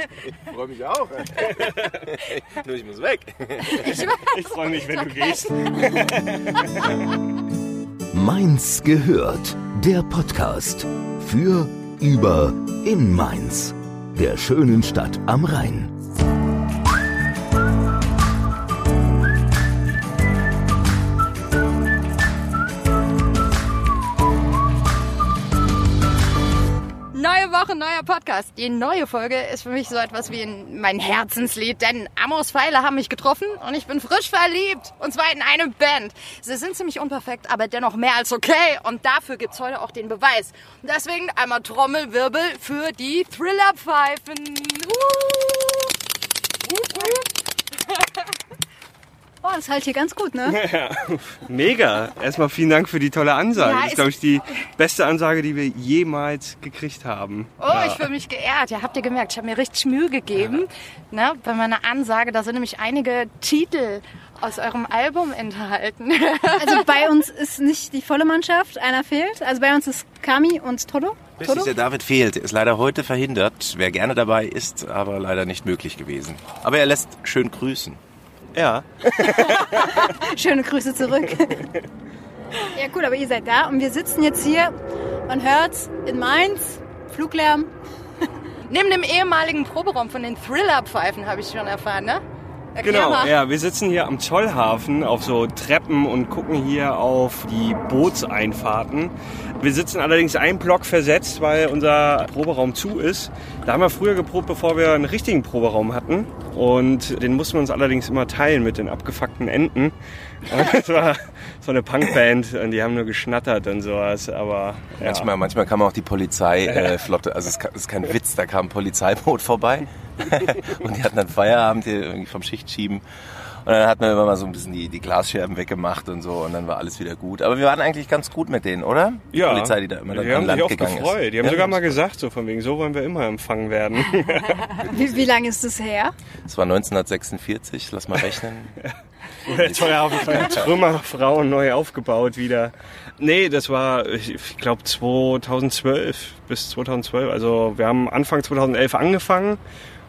Ich freue mich auch. Nur ich muss weg. Ich freue mich, wenn du gehst. Mainz gehört. Der Podcast für, über, in Mainz. Der schönen Stadt am Rhein. Woche, neuer Podcast. Die neue Folge ist für mich so etwas wie ein, mein Herzenslied, denn Amos Pfeile haben mich getroffen und ich bin frisch verliebt. Und zwar in eine Band. Sie sind ziemlich unperfekt, aber dennoch mehr als okay. Und dafür gibt's heute auch den Beweis. Und deswegen einmal Trommelwirbel für die Thriller-Pfeifen. Oh, das halt hier ganz gut, ne? Mega. Erstmal vielen Dank für die tolle Ansage. Ja, das ist, glaube ich, die beste Ansage, die wir jemals gekriegt haben. Oh, ich fühle mich geehrt. Ja, habt ihr gemerkt, ich habe mir richtig Mühe gegeben. Ne, bei meiner Ansage, da sind nämlich einige Titel aus eurem Album enthalten. Also bei uns ist nicht die volle Mannschaft, einer fehlt. Also bei uns ist Kami und Toto. Richtig, Toto? der David fehlt. Ist leider heute verhindert. Wer gerne dabei ist, aber leider nicht möglich gewesen. Aber er lässt schön grüßen. Ja. Schöne Grüße zurück. ja, cool, aber ihr seid da und wir sitzen jetzt hier. Man hört's in Mainz, Fluglärm. Neben dem ehemaligen Proberaum von den Thriller-Pfeifen habe ich schon erfahren, ne? Erklär Genau, mal. ja, wir sitzen hier am Zollhafen auf so Treppen und gucken hier auf die Bootseinfahrten. Wir sitzen allerdings einen Block versetzt, weil unser Proberaum zu ist. Da haben wir früher geprobt, bevor wir einen richtigen Proberaum hatten. Und den mussten wir uns allerdings immer teilen mit den abgefuckten Enten. Und Das war so eine Punkband und die haben nur geschnattert und sowas. Aber ja. Manchmal, manchmal kam auch die Polizeiflotte. Äh, Flotte. also es ist kein Witz, da kam ein Polizeiboot vorbei. und die hatten dann Feierabend hier irgendwie vom Schichtschieben. Und dann hat man immer mal so ein bisschen die, die Glasscherben weggemacht und so und dann war alles wieder gut. Aber wir waren eigentlich ganz gut mit denen, oder? Die ja, Polizei, die da immer dann die an haben Land sich oft gegangen gefreut. ist. Die haben Ja, sogar mal gesagt, so von wegen, so wollen wir immer empfangen werden. Wie, wie lange ist das her? Das war 1946, lass mal rechnen. Der Zollhafen von Trümmerfrauen neu aufgebaut wieder. Nee, das war, ich, ich glaube 2012 bis 2012. Also wir haben Anfang 2011 angefangen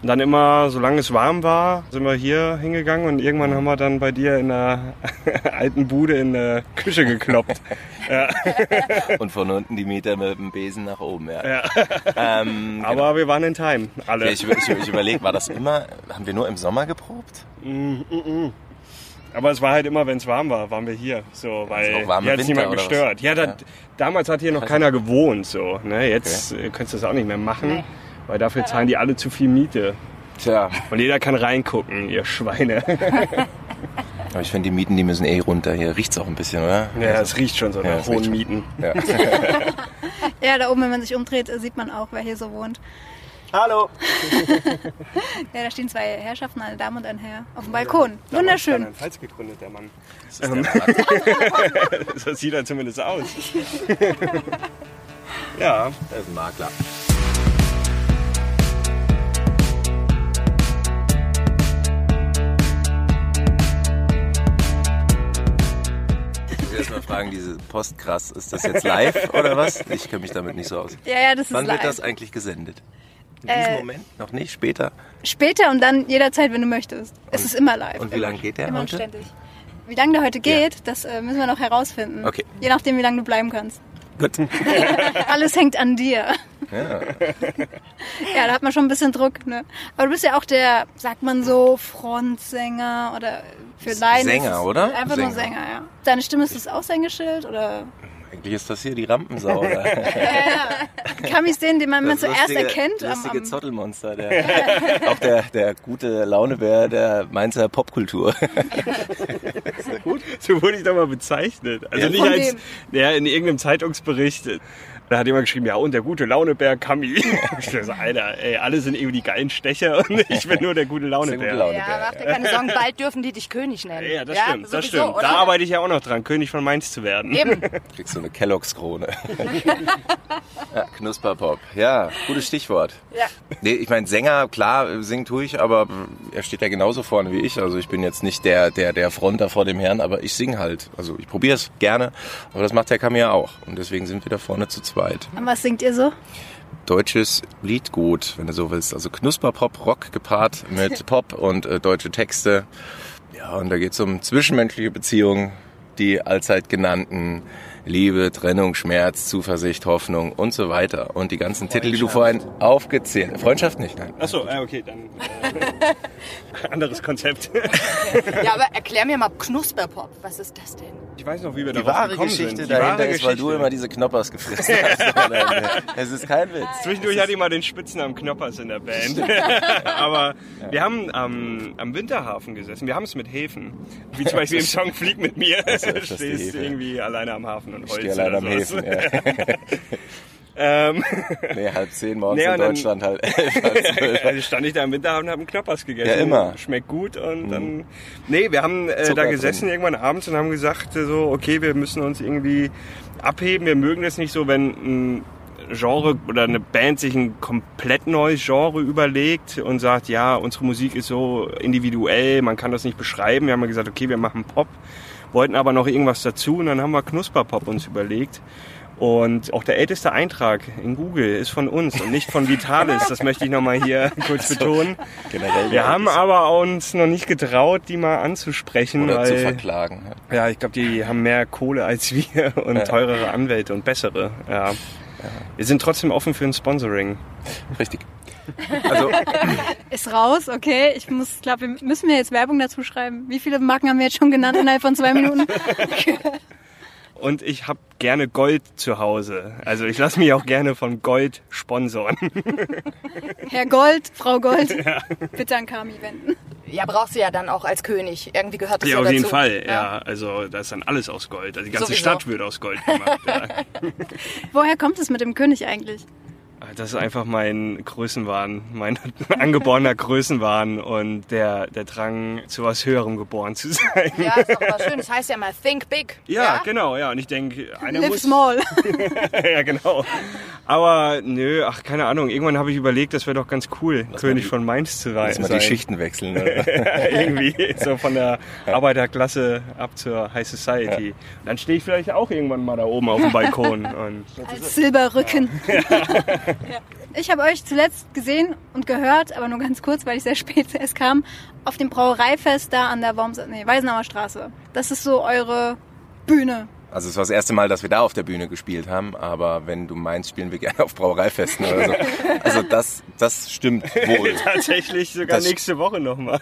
und dann immer, solange es warm war, sind wir hier hingegangen und irgendwann haben wir dann bei dir in der alten Bude in der Küche gekloppt. Und von unten die Meter mit dem Besen nach oben, ja. Ähm, Aber wir waren in Time, alle. ja, ich ich, ich überlege, war das immer, haben wir nur im Sommer geprobt? Aber es war halt immer, wenn es warm war, waren wir hier. So, weil warme hier hat es niemand gestört. Ja, da, Ja. damals hat hier noch keiner gewohnt. So, ne? Jetzt äh, könntest du das auch nicht mehr machen, weil dafür zahlen die alle zu viel Miete. Tja, Und jeder kann reingucken, ihr Schweine. aber ich finde, die Mieten, die müssen eh runter. Hier riecht's auch ein bisschen, oder? Ja, es riecht schon so Ja, nach es riecht hohen. Mieten. Ja. Ja, da oben, wenn man sich umdreht, sieht man auch, wer hier so wohnt. Hallo! Ja, da stehen zwei Herrschaften, eine Dame und ein Herr, auf dem Balkon. Wunderschön. Falls gegründet, der Mann. Das ist der Makler. So sieht er zumindest aus. ja, Das ist ein Makler. Mal fragen, diese Post krass, ist das jetzt live oder was? Ich kenne mich damit nicht so aus. Ja, ja, das ist Wann wird das eigentlich gesendet? In diesem Äh, Moment? Noch nicht? Später? Später und dann jederzeit, wenn du möchtest. Es ist immer live. und wie lange geht der Immer und heute? ständig. Wie lange der heute geht, das äh, müssen wir noch herausfinden. Okay. Je nachdem, wie lange du bleiben kannst. Gut. Alles hängt an dir. Ja. Ja, da hat man schon ein bisschen Druck, ne? Aber du bist ja auch der, sagt man so, Frontsänger oder für Laien. Sänger, oder? Einfach nur Sänger. Sänger, ja. Deine Stimme ist das Aushängeschild oder? Eigentlich ist das hier die Rampensau. Oder? Kamis den, den man immer Das zuerst lustige, erkennt. am- Lustige am, Zottelmonster. Der, auch der, der gute Launebär der Mainzer Popkultur. so wurde ich doch mal bezeichnet. Also Ja. nicht als, ja, in irgendeinem Zeitungsbericht. Da hat jemand geschrieben, ja, und der gute Launebär Kami. Ich so, Alter, ey, alle sind irgendwie die geilen Stecher und ich bin nur der gute Launebär. gute Laune. Ja, mach dir keine Sorgen, bald dürfen die dich König nennen. Ja, das stimmt, das sowieso, stimmt. Oder? Da arbeite ich ja auch noch dran, König von Mainz zu werden. Eben. Kriegst du eine Kelloggs-Krone. ja, Knusperpop. Ja, gutes Stichwort. Ja. Nee, ich meine, Sänger, klar, singen tue ich, aber er steht ja genauso vorne wie ich. Also ich bin jetzt nicht der, der, der Fronter vor dem Herrn, aber ich singe halt. Also ich probiere es gerne, aber das macht der Kami ja auch. Und deswegen sind wir da vorne zu zweit. Und was singt ihr so? deutsches Liedgut, wenn du so willst. Also Knusperpop-Rock gepaart mit Pop und äh, deutsche Texte. Ja, und da geht es um zwischenmenschliche Beziehungen, die allzeit genannten Liebe, Trennung, Schmerz, Zuversicht, Hoffnung und so weiter. Und die ganzen Titel, die du vorhin aufgezählt hast. Freundschaft nicht, nein. Achso, äh, okay, dann äh, anderes Konzept. Ja, aber erklär mir mal Knusperpop. Was ist das denn? Ich weiß noch, wie wir Die darauf wahre gekommen Geschichte sind. Die dahinter wahre ist, weil du Geschichte. immer diese Knoppers gefressen hast. es ist kein Witz. Zwischendurch hatte ich mal den Spitznamen Knoppers in der Band. Aber wir haben am, am Winterhafen gesessen. Wir haben es mit Häfen. Wie zum Beispiel im Song Flieg mit mir. die stehst irgendwie alleine am Hafen und Ich holst stehe allein oder am sowas. Häfen. Ja. Ähm, Nee, halb zehn morgens Nee, in und dann- Deutschland, halt elf, halb zwölf. also stand ich da im Winterhafen und habe einen Knoppers gegessen. Ja, immer. Schmeckt gut und dann... Nee, wir haben äh, da gesessen drin. irgendwann abends und haben gesagt, äh, so, okay, wir müssen uns irgendwie abheben. Wir mögen das nicht so, wenn ein Genre oder eine Band sich ein komplett neues Genre überlegt und sagt, ja, unsere Musik ist so individuell, man kann das nicht beschreiben. Wir haben gesagt, okay, wir machen Pop, wollten aber noch irgendwas dazu und dann haben wir Knusperpop uns überlegt. Und auch der älteste Eintrag in Google ist von uns und nicht von Vitalis. Das möchte ich nochmal hier kurz betonen. Generell Wir haben aber uns noch nicht getraut, die mal anzusprechen, oder zu weil verklagen. ja. ja, ich glaube, die haben mehr Kohle als wir und teurere Anwälte und bessere. Ja. Wir sind trotzdem offen für ein Sponsoring. Richtig. Also, Ist raus, okay. Ich muss, glaube, wir müssen wir jetzt Werbung dazu schreiben. Wie viele Marken haben wir jetzt schon genannt innerhalb von zwei Minuten? Und ich habe gerne Gold zu Hause. Also ich lasse mich auch gerne von Gold sponsoren. Herr Gold, Frau Gold, bitte an Kami wenden. Ja, brauchst du ja dann auch als König. Irgendwie gehört das ja, Ja, auf dazu. jeden Fall. Ja. also da ist dann alles aus Gold. Also die ganze Sowieso. Stadt wird aus Gold gemacht. Ja. Woher kommt es mit dem König eigentlich? Das ist einfach mein Größenwahn, mein angeborener Größenwahn und der, der Drang, zu was Höherem geboren zu sein. Ja, ist doch immer schön. Das heißt ja mal think big. Ja, genau, ja. Und ich denke, einer Live muss. small. ja, genau. Aber nö, ach, keine Ahnung. Irgendwann habe ich überlegt, das wäre doch ganz cool, König die- von Mainz zu lass sein. mal die Schichten wechseln. Oder? Irgendwie so von der Arbeiterklasse ab zur High Society. Dann stehe ich vielleicht auch irgendwann mal da oben auf dem Balkon. Und Als Silberrücken. Ja. Ich habe euch zuletzt gesehen und gehört, aber nur ganz kurz, weil ich sehr spät erst kam, auf dem Brauereifest da an der Worms, nee, Weisenauer Straße. Das ist so eure Bühne. Also es war das erste Mal, dass wir da auf der Bühne gespielt haben, aber wenn du meinst, spielen wir gerne auf Brauereifesten oder so. Also das, das stimmt wohl. tatsächlich sogar Das- nächste Woche nochmal.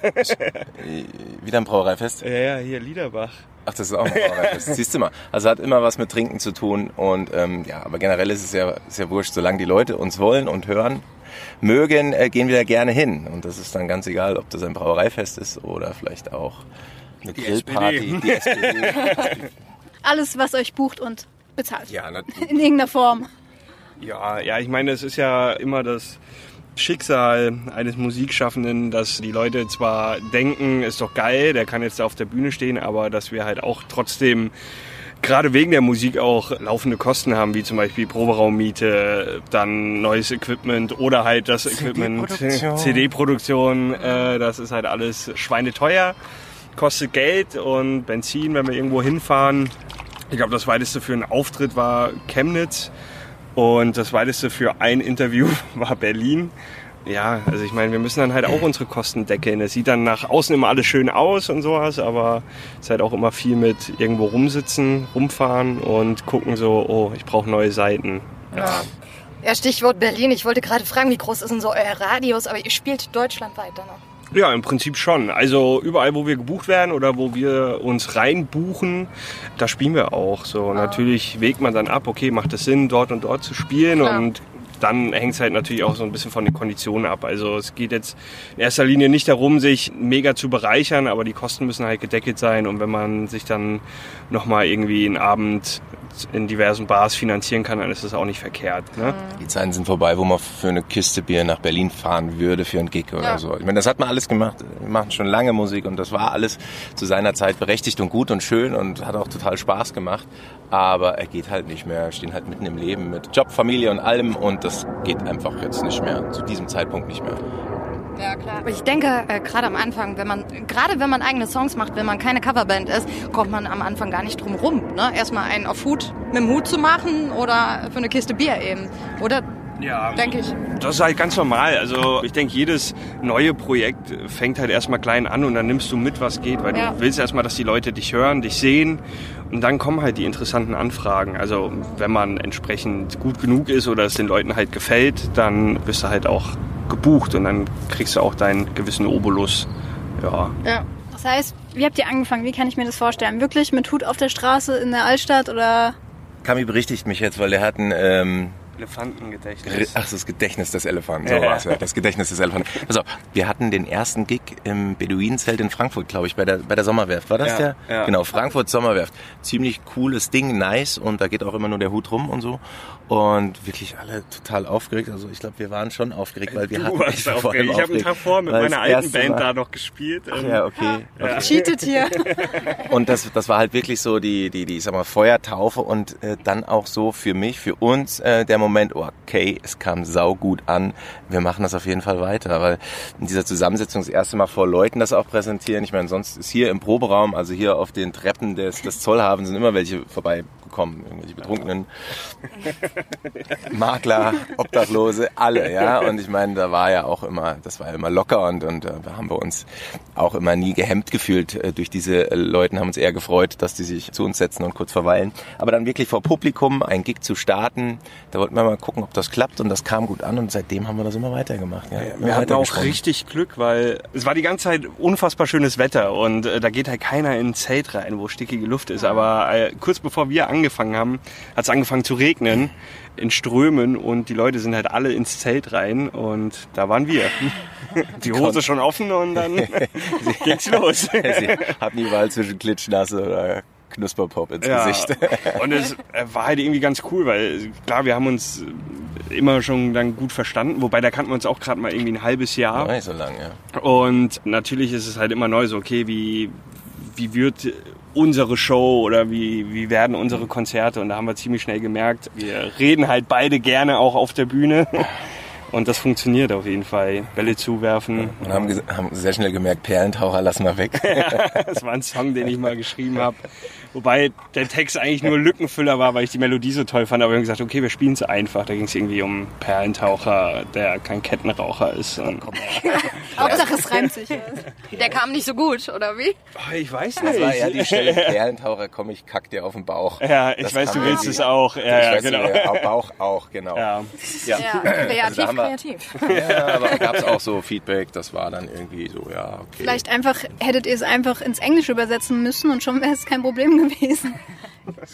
Wieder ein Brauereifest? ja, ja, hier Liederbach. Ach, das ist auch ein Brauereifest. Siehst du mal. Also hat immer was mit Trinken zu tun und ähm, ja, aber generell ist es ja, ist ja wurscht, solange die Leute uns wollen und hören mögen, äh, gehen wir da gerne hin. Und das ist dann ganz egal, ob das ein Brauereifest ist oder vielleicht auch eine Grillparty. SPD. Die SPD. Alles, was euch bucht und bezahlt. Ja, na, In irgendeiner Form. Ja, ja, ich meine, es ist ja immer das Schicksal eines Musikschaffenden, dass die Leute zwar denken, ist doch geil, der kann jetzt da auf der Bühne stehen, aber dass wir halt auch trotzdem gerade wegen der Musik auch laufende Kosten haben, wie zum Beispiel Proberaummiete, dann neues Equipment oder halt das Equipment, CD-Produktion. Äh, das ist halt alles schweineteuer, kostet Geld und Benzin, wenn wir irgendwo hinfahren. Ich glaube, das weiteste für einen Auftritt war Chemnitz und das weiteste für ein Interview war Berlin. Ja, also ich meine, wir müssen dann halt auch unsere Kosten deckeln. Es sieht dann nach außen immer alles schön aus und sowas, aber es ist halt auch immer viel mit irgendwo rumsitzen, rumfahren und gucken so, oh, ich brauche neue Seiten. Ja. ja, Stichwort Berlin. Ich wollte gerade fragen, wie groß ist denn so euer Radius? Aber ihr spielt deutschlandweit dann noch. Ja, im Prinzip schon. Also überall, wo wir gebucht werden oder wo wir uns reinbuchen, da spielen wir auch. So natürlich wägt man dann ab, okay, macht es Sinn, dort und dort zu spielen Klar. und dann hängt es halt natürlich auch so ein bisschen von den Konditionen ab. Also es geht jetzt in erster Linie nicht darum, sich mega zu bereichern, aber die Kosten müssen halt gedeckelt sein. Und wenn man sich dann nochmal irgendwie einen Abend in diversen Bars finanzieren kann, dann ist das auch nicht verkehrt. Ne? Die Zeiten sind vorbei, wo man für eine Kiste Bier nach Berlin fahren würde für einen Gig oder Ja. so. Ich meine, das hat man alles gemacht. Wir machen schon lange Musik und das war alles zu seiner Zeit berechtigt und gut und schön und hat auch total Spaß gemacht. Aber er geht halt nicht mehr. Wir stehen halt mitten im Leben mit Job, Familie und allem und das geht einfach jetzt nicht mehr. Zu diesem Zeitpunkt nicht mehr. Ja, klar. Ich denke, äh, gerade am Anfang, wenn man, gerade wenn man eigene Songs macht, wenn man keine Coverband ist, kommt man am Anfang gar nicht drum rum. Ne? Erstmal einen auf Hut mit dem Hut zu machen oder für eine Kiste Bier eben. Oder Ja, denke ich. Das ist halt ganz normal. Also ich denke, jedes neue Projekt fängt halt erstmal klein an und dann nimmst du mit, was geht, weil Ja. du willst erstmal, dass die Leute dich hören, dich sehen und dann kommen halt die interessanten Anfragen. Also wenn man entsprechend gut genug ist oder es den Leuten halt gefällt, dann bist du halt auch gebucht und dann kriegst du auch deinen gewissen Obolus. Ja. Ja. Das heißt, wie habt ihr angefangen? Wie kann ich mir das vorstellen? Wirklich mit Hut auf der Straße in der Altstadt oder? Kami berichtigt mich jetzt, weil er hat ein ähm, Elefantengedächtnis. Ach, das Gedächtnis des Elefanten, so Ja, ja. war's ja. Das Gedächtnis des Elefanten. Also, wir hatten den ersten Gig im Beduinenzelt in Frankfurt, glaube ich, bei der, bei der Sommerwerft. War das Ja, der? ja. Genau, Frankfurt Sommerwerft. Ziemlich cooles Ding, nice und da geht auch immer nur der Hut rum und so. Und wirklich alle total aufgeregt. Also, ich glaube, wir waren schon aufgeregt, weil wir hatten Du warst ich war vor allem aufgeregt. Ich habe einen aufgeregt, Tag vor mit meiner alten Band Mal- da noch gespielt. Ähm, Ja, okay. okay. Cheatet hier. Und das, das war halt wirklich so die, die, die, ich sag mal, Feuertaufe und äh, dann auch so für mich, für uns äh, der Moment, oh, okay, es kam saugut an, wir machen das auf jeden Fall weiter, weil in dieser Zusammensetzung das erste Mal vor Leuten das auch präsentieren, ich meine, sonst ist hier im Proberaum, also hier auf den Treppen des, des Zollhafens sind immer welche vorbeigekommen, irgendwelche Betrunkenen, Makler, Obdachlose, alle, ja. Und ich meine, da war ja auch immer, das war ja immer locker und, und äh, da haben wir uns auch immer nie gehemmt gefühlt äh, durch diese äh, Leuten, haben uns eher gefreut, dass die sich zu uns setzen und kurz verweilen. Aber dann wirklich vor Publikum ein Gig zu starten, da wollten wir mal gucken, ob das klappt und das kam gut an und seitdem haben wir das immer weitergemacht. Ja, immer Wir hatten auch richtig Glück, weil es war die ganze Zeit unfassbar schönes Wetter und äh, da geht halt keiner in ein Zelt rein, wo stickige Luft ist. Aber äh, kurz bevor wir angefangen haben, hat es angefangen zu regnen in Strömen und die Leute sind halt alle ins Zelt rein und da waren wir. Die Hose schon offen und dann ging's los. Sie hatten die Wahl zwischen Klitschnasse oder Knusperpop ins Gesicht. Und es äh, war halt irgendwie ganz cool, weil klar, wir haben uns immer schon dann gut verstanden, wobei da kannten wir uns auch gerade mal irgendwie ein halbes Jahr. Nicht so lange, ja. Und natürlich ist es halt immer neu so, okay, wie, wie wird unsere Show oder wie, wie werden unsere Konzerte? Und da haben wir ziemlich schnell gemerkt, wir reden halt beide gerne auch auf der Bühne. Und das funktioniert auf jeden Fall. Bälle zuwerfen. Und haben, haben sehr schnell gemerkt, Perlentaucher lassen wir weg. Das war ein Song, den ich mal geschrieben habe. Wobei der Text eigentlich nur Lückenfüller war, weil ich die Melodie so toll fand. Aber wir haben gesagt, okay, wir spielen es einfach. Da ging es irgendwie um Perlentaucher, der kein Kettenraucher ist. Und, Hauptsache es reimt sich. Der kam nicht so gut, oder wie? Oh, ich weiß Das nicht. war ja die Stelle, Perlentaucher, komm, ich kack dir auf den Bauch. Ja, ich Das weiß, du willst irgendwie- es auch. Ja, ich ja, weiß, genau. Bauch auch, genau. Ja. Ja. Ja, Also wir- kreativ. Ja, aber gab es auch so Feedback, das war dann irgendwie so, ja, okay. Vielleicht einfach, hättet ihr es einfach ins Englische übersetzen müssen und schon wäre es kein Problem gewesen.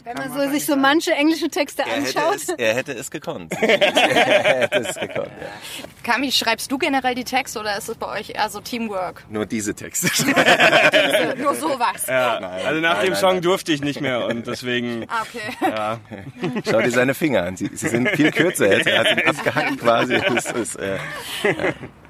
Wenn man so, sich so manche englische Texte er hätte, anschaut. es, er hätte es gekonnt. er hätte es gekonnt, ja. Kami, schreibst du generell die Texte oder ist es bei euch eher so Teamwork? Nur diese Texte. Nur sowas. Ja, Nein, also nach nein, dem nein, Song nein. durfte ich nicht mehr und deswegen, Ah, okay. ja. Schau dir seine Finger an, sie, sie sind viel kürzer. Er hat ihn abgehackt quasi. Das ist, äh, Ja,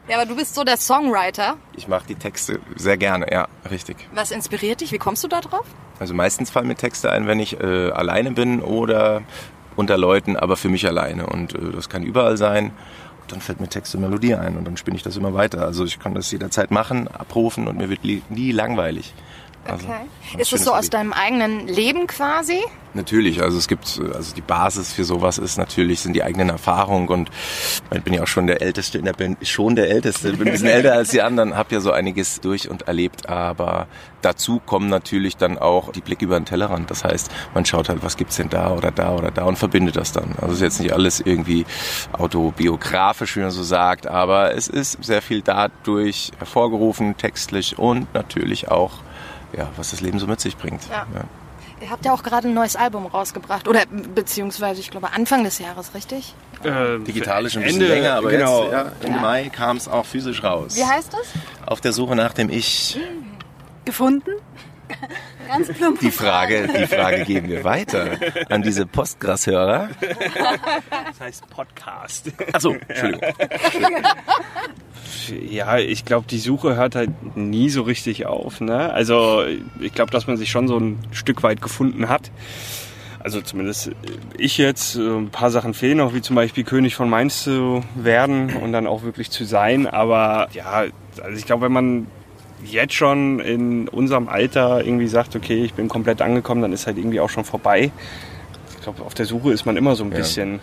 aber du bist so der Songwriter. ich mache die Texte sehr gerne, ja, richtig. Was inspiriert dich? Wie kommst du da drauf? Also meistens fallen mir Texte ein, wenn ich äh, alleine bin oder unter Leuten, aber für mich alleine. Und äh, das kann überall sein. Und dann fällt mir Text und Melodie ein und dann spinne ich das immer weiter. Also ich kann das jederzeit machen, abrufen und mir wird nie langweilig. Also, Okay. Ist es so aus deinem eigenen Leben quasi? Natürlich, also es gibt, also die Basis für sowas ist natürlich, sind die eigenen Erfahrungen und ich bin ja auch schon der Älteste in der Band, schon der Älteste, bin ein bisschen älter als die anderen, habe ja so einiges durch und erlebt, aber dazu kommen natürlich dann auch die Blick über den Tellerrand. Das heißt, man schaut halt, was gibt's denn da oder da oder da und verbindet das dann. Also es ist jetzt nicht alles irgendwie autobiografisch, wie man so sagt, aber es ist sehr viel dadurch hervorgerufen, textlich und natürlich auch, ja, was das Leben so mit sich bringt. Ja. Ihr habt ja auch gerade ein neues Album rausgebracht. Oder beziehungsweise, ich glaube, Anfang des Jahres, richtig? Äh, Digital ist ein bisschen Ende, länger, aber genau. jetzt, ja, im Mai kam es auch physisch raus. Wie heißt das? Auf der Suche nach dem Ich. Gefunden? Ganz plump. Die Frage, die Frage geben wir weiter an diese Postgrashörer. Das heißt Podcast. Achso, Entschuldigung. Ja, ich glaube, die Suche hört halt nie so richtig auf. Ne? Also ich glaube, dass man sich schon so ein Stück weit gefunden hat. Also zumindest ich jetzt. äh, Ein paar Sachen fehlen noch, wie zum Beispiel König von Mainz zu werden und dann auch wirklich zu sein. Aber ja, also ich glaube, wenn man jetzt schon in unserem Alter irgendwie sagt, okay, ich bin komplett angekommen, dann ist halt irgendwie auch schon vorbei. Ich glaube, auf der Suche ist man immer so ein Ja. bisschen.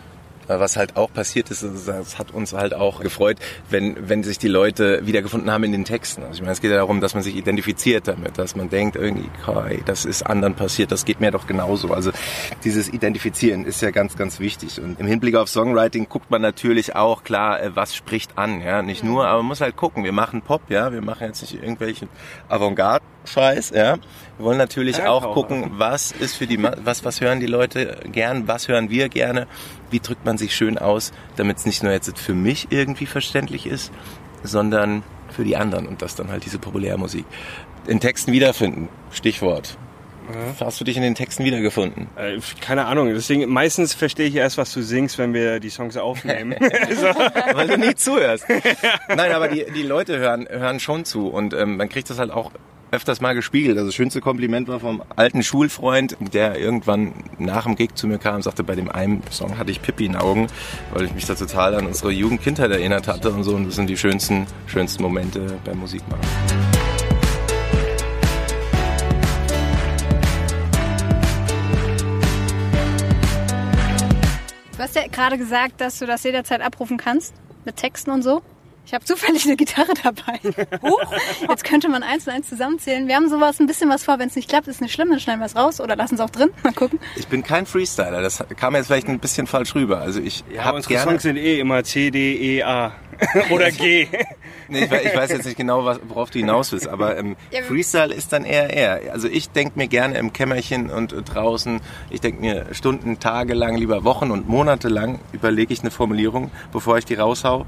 Was halt auch passiert ist, das hat uns halt auch gefreut, wenn, wenn sich die Leute wiedergefunden haben in den Texten. Also ich meine, es geht ja darum, dass man sich identifiziert damit, dass man denkt, irgendwie, hey, das ist anderen passiert, das geht mir doch genauso. Also dieses Identifizieren ist ja ganz, ganz wichtig. Und im Hinblick auf Songwriting guckt man natürlich auch, klar, äh, was spricht an, ja, nicht nur, aber man muss halt gucken, wir machen Pop, ja, wir machen jetzt nicht irgendwelchen Avantgarde-Scheiß, ja. Wir wollen natürlich auch gucken, was ist für die, was, was hören die Leute gern, was hören wir gerne, wie drückt man sich schön aus, damit es nicht nur jetzt für mich irgendwie verständlich ist, sondern für die anderen und das dann halt diese Populärmusik. In Texten wiederfinden, Stichwort. Hast du dich in den Texten wiedergefunden? Äh, keine Ahnung, deswegen meistens verstehe ich erst, was du singst, wenn wir die Songs aufnehmen. Weil du nie zuhörst. Nein, aber die, die Leute hören, hören schon zu und ähm, man kriegt das halt auch öfters mal gespiegelt. Also das schönste Kompliment war vom alten Schulfreund, der irgendwann nach dem Gig zu mir kam und sagte, bei dem einen Song hatte ich Pippi in den Augen, weil ich mich da total an unsere Jugendkindheit erinnert hatte und so. Und das sind die schönsten, schönsten Momente beim Musikmachen. Du hast ja gerade gesagt, dass du das jederzeit abrufen kannst. Mit Texten und so. Ich habe zufällig eine Gitarre dabei. Huch, jetzt könnte man eins und eins zusammenzählen. Wir haben sowas ein bisschen was vor. Wenn es nicht klappt, ist nicht schlimm, dann schneiden wir es raus oder lassen es auch drin. Mal gucken. Ich bin kein Freestyler, das kam jetzt vielleicht ein bisschen falsch rüber. Also ich ja, habe unsere gerne... Songs sind eh immer C, D, E, A. Oder G. Nee, ich, ich weiß jetzt nicht genau, was, worauf du hinaus willst, aber ähm, Ja, Freestyle ist dann eher er. Also ich denke mir gerne im Kämmerchen und äh, draußen, ich denke mir Stunden, Tage lang, lieber Wochen und Monate lang überlege ich eine Formulierung, bevor ich die raushau.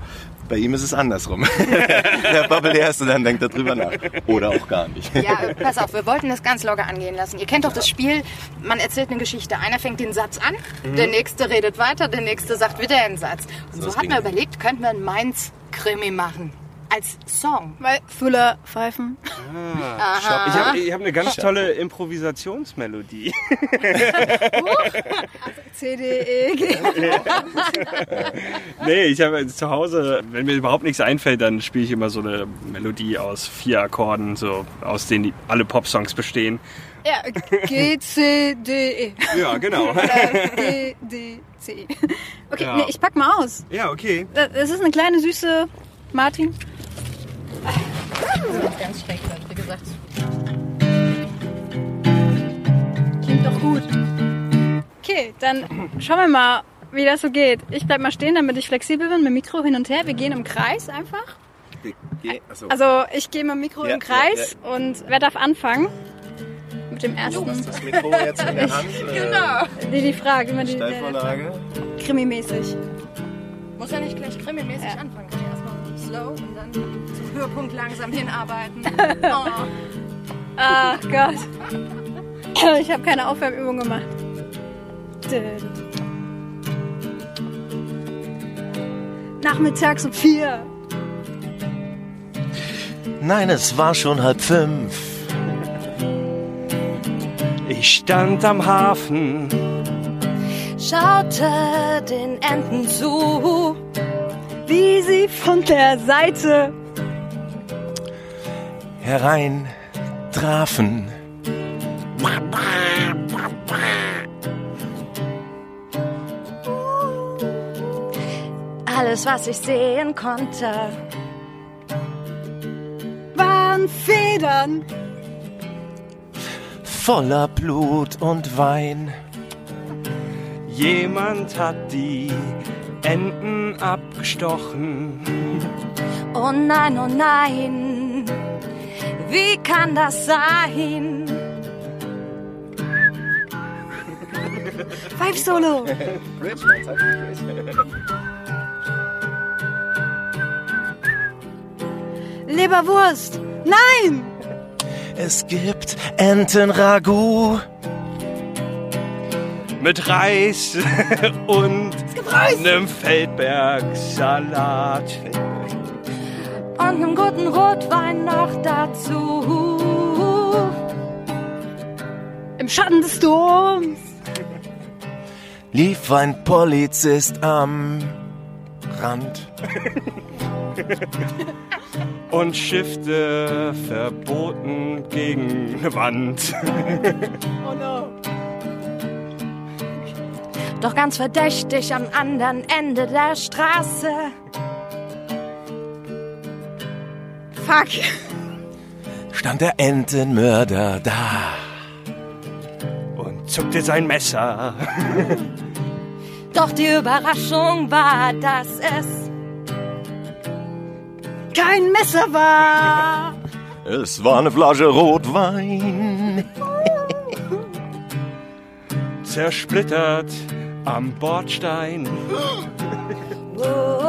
Bei ihm ist es andersrum. Der babbelt erst und dann denkt er drüber nach. Oder auch gar nicht. Ja, pass auf, wir wollten das ganz locker angehen lassen. Ihr kennt doch das Spiel, man erzählt eine Geschichte. Einer fängt den Satz an, der nächste redet weiter, der nächste sagt wieder einen Satz. Und so, das hat man überlegt, könnten wir einen Mainz-Krimi machen. Als Song. Weil Füller pfeifen. Ich habe ich hab eine ganz tolle Improvisationsmelodie. C, D, E, G. nee, ich habe zu Hause, wenn mir überhaupt nichts einfällt, dann spiele ich immer so eine Melodie aus vier Akkorden, so aus denen alle Popsongs bestehen. Ja, G, C, D, E. Ja, genau. Oder D, D, C, E. Okay, Ja. nee, ich pack mal aus. ja, okay. Das ist eine kleine süße Martin. Ganz schräg, wie gesagt. Klingt doch gut. Okay, dann schauen wir mal, wie das so geht. Ich bleib mal stehen, damit ich flexibel bin, mit dem Mikro hin und her. Wir gehen im Kreis einfach. Achso. Also ich gehe mit dem Mikro Ja, im Kreis und wer darf anfangen? Mit dem ersten. das Mikro jetzt in der Hand. Genau. Die, die Frage, immer die, Steilvorlage. Krimi-mäßig. Muss ja nicht gleich krimimäßig anfangen. Kann ja erstmal slow und dann Höhepunkt langsam hinarbeiten. Oh. Ach Gott. Ich habe keine Aufwärmübung gemacht. Nachmittags um vier. Nein, es war schon halb fünf. Ich stand am Hafen, Schaute den Enten zu. Wie sie von der Seite. Herein trafen. Alles, was ich sehen konnte. Waren Federn. Voller Blut und Wein. jemand hat die Enten abgestochen. Oh nein, oh nein. Wie kann das sein? Five Solo. Leberwurst. Nein. Es gibt Entenragout. Mit Reis und einem Feldbergsalat. Und einem guten Rotwein noch dazu. Im Schatten des Doms. Lief ein Polizist am Rand. Und Schifte verboten gegen eine Wand. Oh no. Doch ganz verdächtig am anderen Ende der Straße. Fuck. Stand der Entenmörder da. Und zuckte sein Messer. Doch die Überraschung war, dass es Kein Messer war. Es war eine Flasche Rotwein. Zersplittert am Bordstein.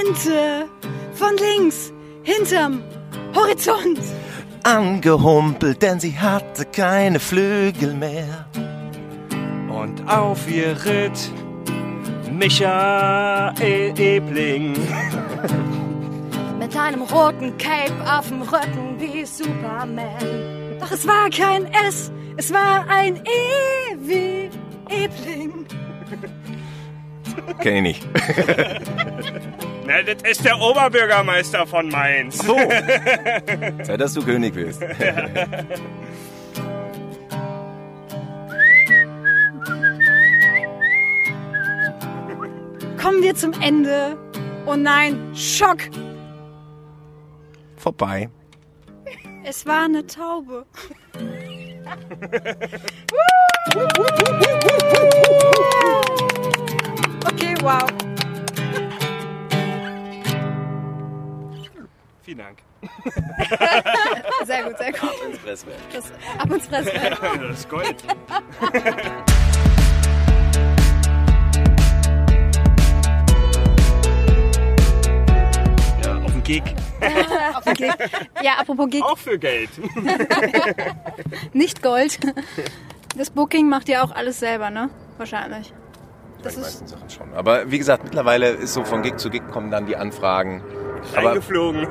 Ente von links hinterm Horizont. Angehumpelt, denn sie hatte keine Flügel mehr. Und auf ihr ritt Michael Ebling. Mit einem roten Cape auf dem Rücken wie Superman. Doch es war kein S, es war ein E wie Ebling. Kenn ich nicht. Na, das ist der Oberbürgermeister von Mainz. So. Sei, dass du König wirst. Kommen wir zum Ende. Oh nein, Schock. Vorbei. Es war eine Taube. okay, wow. Vielen Dank. Sehr gut, sehr gut. Ins Presswerk. Das, ab ins Fresswerk. Das ist Gold. Ja, auf dem Gig. Okay. Ja, apropos Gig, Auch für Geld. nicht Gold. Das Booking macht ihr auch alles selber, ne? Wahrscheinlich. Das Das die ist meisten Sachen schon. Aber wie gesagt, mittlerweile ist so von Gig zu Gig kommen dann die Anfragen. Aber Eingeflogen.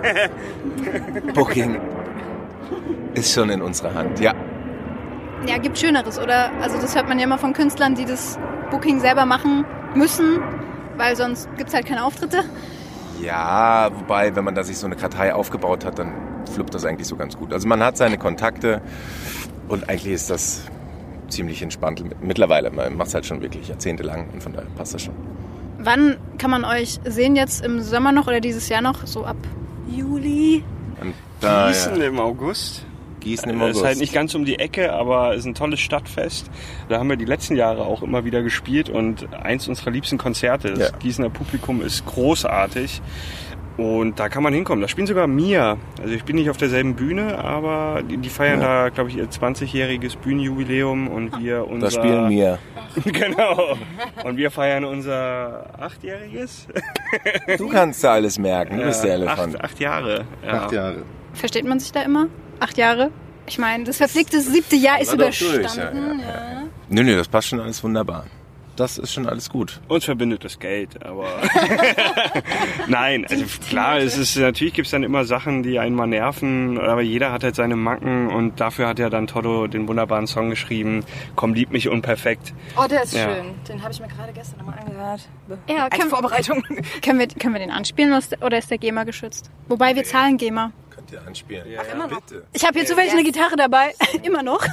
Booking ist schon in unserer Hand. Ja, Ja, gibt Schöneres, oder? Also das hört man ja immer von Künstlern, die das Booking selber machen müssen, weil sonst gibt's halt keine Auftritte. Ja, wobei, wenn man da sich so eine Kartei aufgebaut hat, dann fluppt das eigentlich so ganz gut. Also man hat seine Kontakte und eigentlich ist das ziemlich entspannt mittlerweile. Man macht es halt schon wirklich jahrzehntelang und von daher passt das schon. Wann kann man euch sehen? Jetzt im Sommer noch oder dieses Jahr noch? So ab Juli? Und da, Gießen ja, im August. Gießen im Das August. ist halt nicht ganz um die Ecke, aber ist ein tolles Stadtfest. Da haben wir die letzten Jahre auch immer wieder gespielt und eins unserer liebsten Konzerte. Das Ja. Gießener Publikum ist großartig. Und da kann man hinkommen. Da spielen sogar Mia. Also ich bin nicht auf derselben Bühne, aber die, die feiern da, glaube ich, ihr 20-jähriges Bühnenjubiläum und wir unser... da spielen wir. genau. Und wir feiern unser achtjähriges. Du kannst da alles merken, du bist der Elefant. Acht, acht Jahre. Ja. Jahre. Versteht man sich da immer? Acht Jahre? Ich meine, das verflickte siebte Jahr ist doch durch, überstanden. ja, ja. Nö, nö, das passt schon alles wunderbar. Das ist schon alles gut. Uns verbindet das Geld, aber nein, also klar, es ist natürlich gibt's dann immer Sachen, die einen mal nerven, aber jeder hat halt seine Macken und dafür hat ja dann Toto den wunderbaren Song geschrieben, Komm lieb mich unperfekt. Oh, der ist Ja. schön. Den habe ich mir gerade gestern nochmal angehört. Ja, Als können, Vorbereitung. können, wir, können wir den anspielen oder ist- der GEMA geschützt? Wobei wir zahlen GEMA. Könnt ihr anspielen. Ja, immer noch. Bitte. Ich habe hier zufällig eine Gitarre dabei. Immer noch.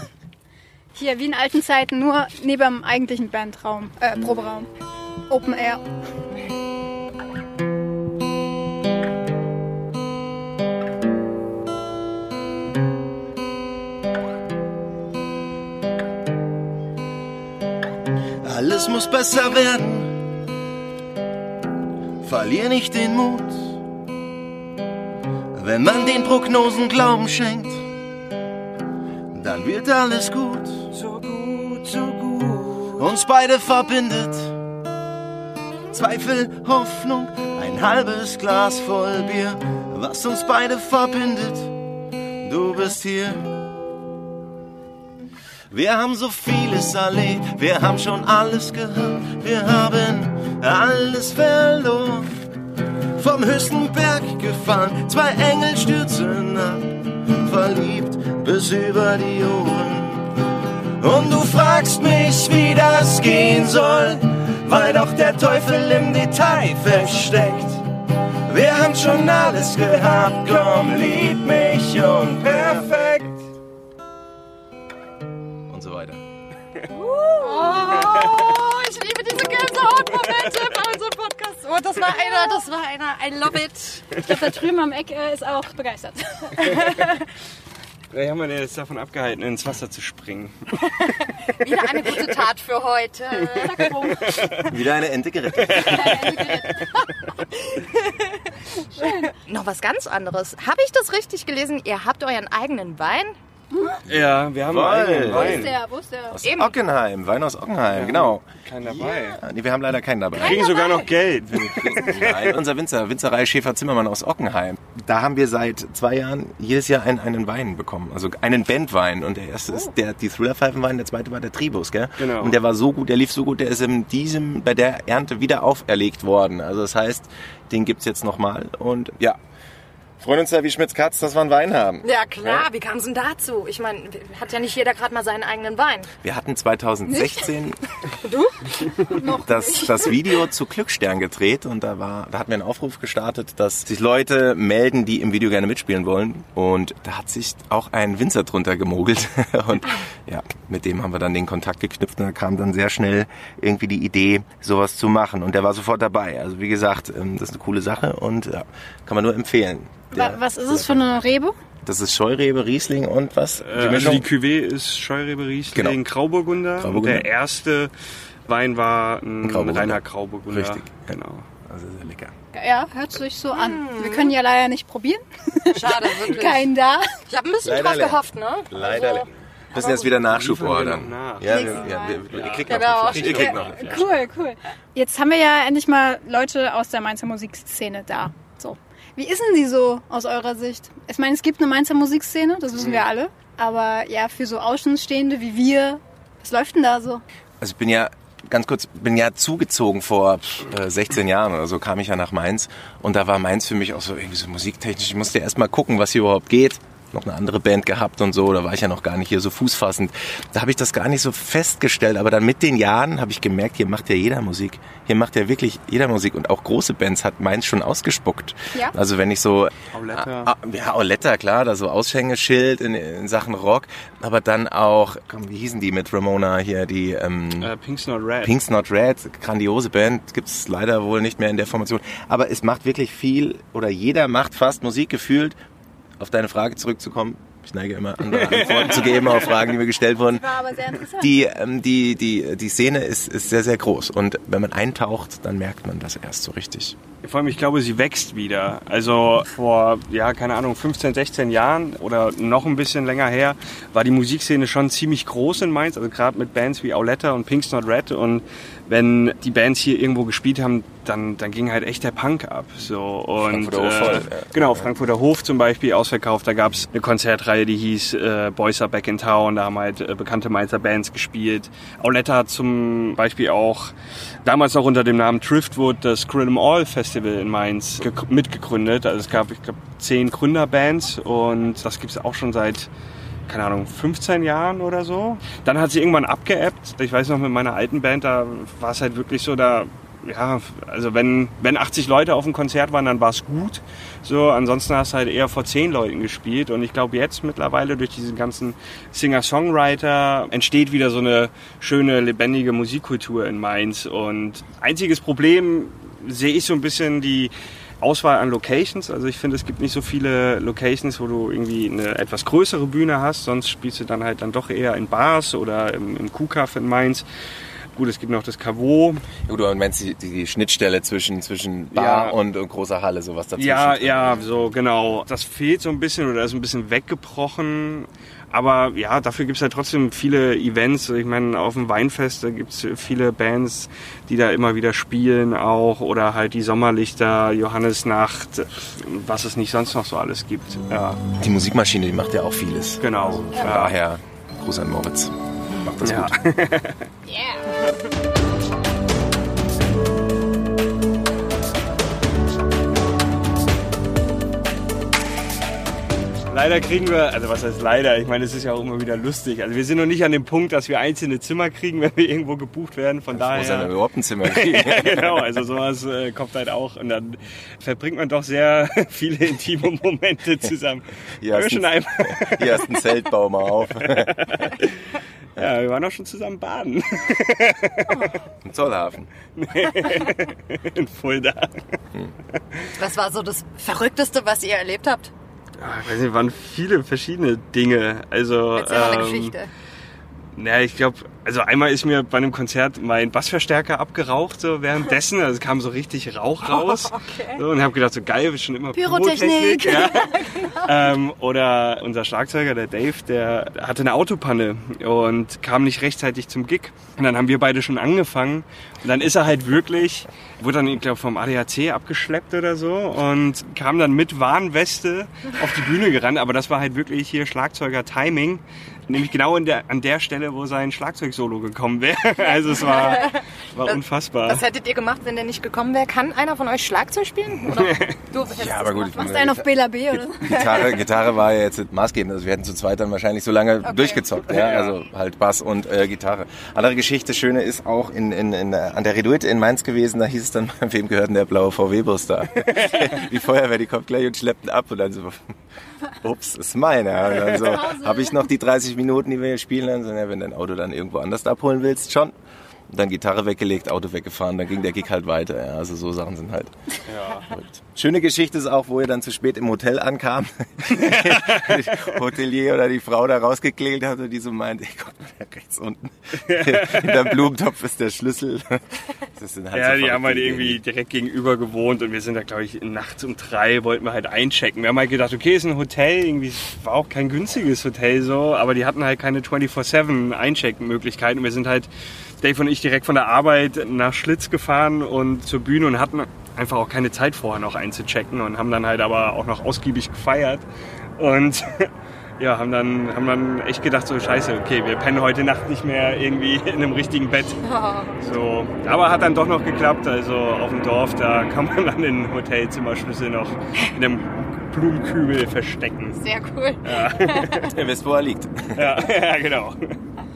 Hier, wie in alten Zeiten, nur neben dem eigentlichen Bandraum, äh, Proberaum. Open Air. Alles muss besser werden. Verlier nicht den Mut. Wenn man den Prognosen Glauben schenkt, dann wird alles gut. Uns beide verbindet Zweifel, Hoffnung, ein halbes Glas voll Bier. Was uns beide verbindet, du bist hier. Wir haben so vieles erlebt, wir haben schon alles gehört, wir haben alles verloren. Vom höchsten Berg gefallen, zwei Engel stürzen ab, verliebt bis über die Ohren. Und du fragst mich, wie das gehen soll, weil doch der Teufel im Detail versteckt. Wir haben schon alles gehabt, komm, lieb mich und perfekt. Und so weiter. Oh, ich liebe diese Gänsehautmomente bei unserem Podcast. Oh, das war einer, das war einer. I love it. Ich glaube, da drüben am Eck äh, ist auch begeistert. Wir haben wir denn jetzt davon abgehalten, ins Wasser zu springen? Wieder eine gute Tat für heute. Wieder eine Ente gerettet. Noch was ganz anderes. Habe ich das richtig gelesen? Ihr habt euren eigenen Wein? Ja, wir haben einen eigenen Wo ist Wein. der? Wo ist der? Aus Eben. Ockenheim, Wein aus Ockenheim, genau. Keinen dabei. Ja, nee, wir haben leider keinen dabei. Wir kriegen sogar noch Geld. Nein, unser Winzer, Winzerei Schäfer Zimmermann aus Ockenheim. Da haben wir seit zwei Jahren jedes Jahr einen, einen Wein bekommen. Also einen Bandwein. Und der erste ist der, die Thriller-Pfeifenwein, der zweite war der Tribus, gell? Genau. Und der war so gut, der lief so gut, der ist in diesem, bei der Ernte wieder auferlegt worden. Also das heißt, den gibt's jetzt nochmal. Und ja, freuen uns da wie Schmitz Katz, dass wir einen Wein haben. Ja, klar. Wie kam es denn dazu? Ich meine, hat ja nicht jeder gerade mal seinen eigenen Wein. Wir hatten 2016 das, das Video zu Glücksstern gedreht und da war, da hatten wir einen Aufruf gestartet, dass sich Leute melden, die im Video gerne mitspielen wollen. Und da hat sich auch ein Winzer drunter gemogelt. Und ja, mit dem haben wir dann den Kontakt geknüpft und da kam dann sehr schnell irgendwie die Idee, sowas zu machen. Und der war sofort dabei. Also wie gesagt, ähm, das ist eine coole Sache und ja, kann man nur empfehlen. Der- Was ist es für eine Rebe? Das ist Scheurebe, Riesling und was? Äh, also Mischung? die Cuvée ist Scheurebe Riesling Genau. Grauburgunder. Und Grauburgunder. der erste Wein war ein, Grauburgunder. reiner Grauburgunder. Richtig. Genau. also sehr lecker. Ja, hört sich so an. Wir können ja leider nicht probieren. Schade, wirklich. Kein da. Ich habe ein bisschen Leider drauf leer. gehofft, ne? Leider. Also, Wir müssen jetzt wieder Nachschub ordern. nach. Ja, wir, ja, wir, kriegen Ja, noch aber eine. Ihr kriegt noch eine Flasche. Cool, cool. Jetzt haben wir ja endlich mal Leute aus der Mainzer Musikszene da. Wie ist denn die so aus eurer Sicht? Ich meine, es gibt eine Mainzer Musikszene, das wissen wir alle. Aber ja, für so Außenstehende wie wir, was läuft denn da so? Also ich bin ja ganz kurz, bin ja zugezogen vor äh, 16 Jahren oder so, kam ich ja nach Mainz und da war Mainz für mich auch so irgendwie so musiktechnisch. Ich musste erst mal gucken, was hier überhaupt geht. Noch eine andere Band gehabt und so, da war ich ja noch gar nicht hier so fußfassend. Da habe ich das gar nicht so festgestellt, aber dann mit den Jahren habe ich gemerkt, hier macht ja jeder Musik. Hier macht ja wirklich jeder Musik und auch große Bands hat Mainz schon ausgespuckt. Ja. Also wenn ich so Auletta. Ah, ah, ja, Auletta, klar, da so Aushängeschild in, in Sachen Rock, aber dann auch, komm, wie hießen die mit Ramona hier, die ähm, Äh, Pink's Not Red. Pink's Not Red, grandiose Band, gibt's leider wohl nicht mehr in der Formation. Aber es macht wirklich viel, oder jeder macht fast Musik gefühlt. Auf deine Frage zurückzukommen, ich neige immer andere Antworten zu geben auf Fragen, die mir gestellt wurden. War aber sehr interessant. Die, ähm, die, die, die Szene ist, ist sehr, sehr groß. Und wenn man eintaucht, dann merkt man das erst so richtig. Vor allem, ich glaube, sie wächst wieder. Also vor, ja, keine Ahnung, 15, 16 Jahren oder noch ein bisschen länger her war die Musikszene schon ziemlich groß in Mainz. Also gerade mit Bands wie Auletta und Pink's Not Red. Und wenn die Bands hier irgendwo gespielt haben, dann, dann ging halt echt der Punk ab. So, und, Frankfurter Hof ja. Genau, Frankfurter Hof zum Beispiel ausverkauft. Da gab's eine Konzertreihe, die hieß äh, Boys Are Back in Town. Da haben halt äh, bekannte Mainzer Bands gespielt. Auletta hat zum Beispiel auch damals noch unter dem Namen Driftwood das Grill 'em All Festival in Mainz mitgegründet. Also es gab, ich glaube, zehn Gründerbands und das gibt's auch schon seit keine Ahnung, 15 Jahren oder so. Dann hat sie irgendwann abgeebbt. Ich weiß noch, mit meiner alten Band, da war es halt wirklich so, da, ja, also wenn, wenn 80 Leute auf dem Konzert waren, dann war es gut. So, ansonsten hast du halt eher vor 10 Leuten gespielt. Und ich glaube, jetzt mittlerweile durch diesen ganzen Singer-Songwriter entsteht wieder so eine schöne, lebendige Musikkultur in Mainz. Und einziges Problem sehe ich so ein bisschen die, Auswahl an Locations. Also ich finde, es gibt nicht so viele Locations, wo du irgendwie eine etwas größere Bühne hast. Sonst spielst du dann halt dann doch eher in Bars oder im, im Kuhkaff in Mainz. Gut, es gibt noch das Caveau. Gut, du meinst die, die Schnittstelle zwischen, zwischen Bar Ja. und, und großer Halle, sowas dazwischen. Ja, ja, so genau. Das fehlt so ein bisschen oder ist ein bisschen weggebrochen. Aber ja, dafür gibt's halt trotzdem viele Events. Ich meine, auf dem Weinfest da gibt's viele Bands, die da immer wieder spielen auch. Oder halt die Sommerlichter, Johannesnacht, was es nicht sonst noch so alles gibt. Ja, Die Musikmaschine, die macht ja auch vieles. genau. Von Ja. daher, Gruß an Moritz. Macht das Ja. gut. leider kriegen wir, also was heißt leider? Ich meine, es ist ja auch immer wieder lustig. Also wir sind noch nicht an dem Punkt, dass wir einzelne Zimmer kriegen, wenn wir irgendwo gebucht werden. Von Muss er daher. überhaupt ein Zimmer kriegen. ja, genau, also sowas äh, kommt halt auch. Und dann verbringt man doch sehr viele intime Momente zusammen. Hier hast, schon ein, einmal. hier hast ein Zelt, bau mal auf. Ja, wir waren auch schon zusammen baden. Ein Zollhafen. In Fulda. Was war so das Verrückteste, was ihr erlebt habt? Ah, Ich weiß nicht, waren viele verschiedene Dinge. Also, Erzähl mal eine ähm, Geschichte. Naja, ich glaube, also einmal ist mir bei einem Konzert mein Bassverstärker abgeraucht so währenddessen. Also es kam so richtig Rauch raus. so, und habe gedacht, so geil, ist schon immer Pyrotechnik. Ja. ähm, oder unser Schlagzeuger, der Dave, der hatte eine Autopanne und kam nicht rechtzeitig zum Gig. Und dann haben wir beide schon angefangen. Und dann ist er halt wirklich, wurde dann, ich glaube, vom ADAC abgeschleppt oder so und kam dann mit Warnweste auf die Bühne gerannt. Aber das war halt wirklich hier Schlagzeuger-Timing. Nämlich genau in der, an der Stelle, wo sein Schlagzeugsolo gekommen wäre. Also es war, war unfassbar. Was hättet ihr gemacht, wenn der nicht gekommen wäre? Kann einer von euch Schlagzeug spielen? Oder du Ja, aber gut. Machst einen auf Bela B oder? Gitarre, Gitarre war ja jetzt maßgebend. Also wir hätten zu zweit dann wahrscheinlich so lange durchgezockt. Ja? Also halt Bass und äh, Gitarre. Andere Geschichte, schöne ist auch in, in, in, äh, an der Reduit in Mainz gewesen. Da hieß es dann, wem gehört denn der blaue VW-Bus da? die Feuerwehr, die kommt gleich und schleppt ihn ab. Und dann so, ups, ist meiner. Und dann so, habe ich noch die 30 Minuten, die wir hier spielen. Dann so, ja, wenn dein Auto dann irgendwo anders abholen willst, schon. Dann Gitarre weggelegt, Auto weggefahren, dann ging der Gig halt weiter. Ja, also so Sachen sind halt. verrückt. Schöne Geschichte ist auch, wo ihr dann zu spät im Hotel ankam. Hotelier oder die Frau da rausgeklingelt hat und die so meint, ey, da rechts unten. Hinterm Blumentopf ist der Schlüssel. Das sind halt Ja, so die haben halt irgendwie direkt gegenüber gewohnt und wir sind da, glaube ich, nachts um drei wollten wir halt einchecken. Wir haben halt gedacht, okay, ist ein Hotel, irgendwie war auch kein günstiges Hotel so, aber die hatten halt keine 24-7 Eincheckmöglichkeiten und wir sind halt, Dave und ich, direkt von der Arbeit nach Schlitz gefahren und zur Bühne und hatten einfach auch keine Zeit vorher noch einzuchecken und haben dann halt aber auch noch ausgiebig gefeiert und ja, haben dann, haben dann echt gedacht, so scheiße, okay, wir pennen heute Nacht nicht mehr irgendwie in einem richtigen Bett. So, aber hat dann doch noch geklappt. Also auf dem Dorf, da kann man dann den Hotelzimmerschlüssel noch in einem Blumenkübel verstecken. Sehr cool. Ihr wisst, wo er liegt. Ja, ja genau.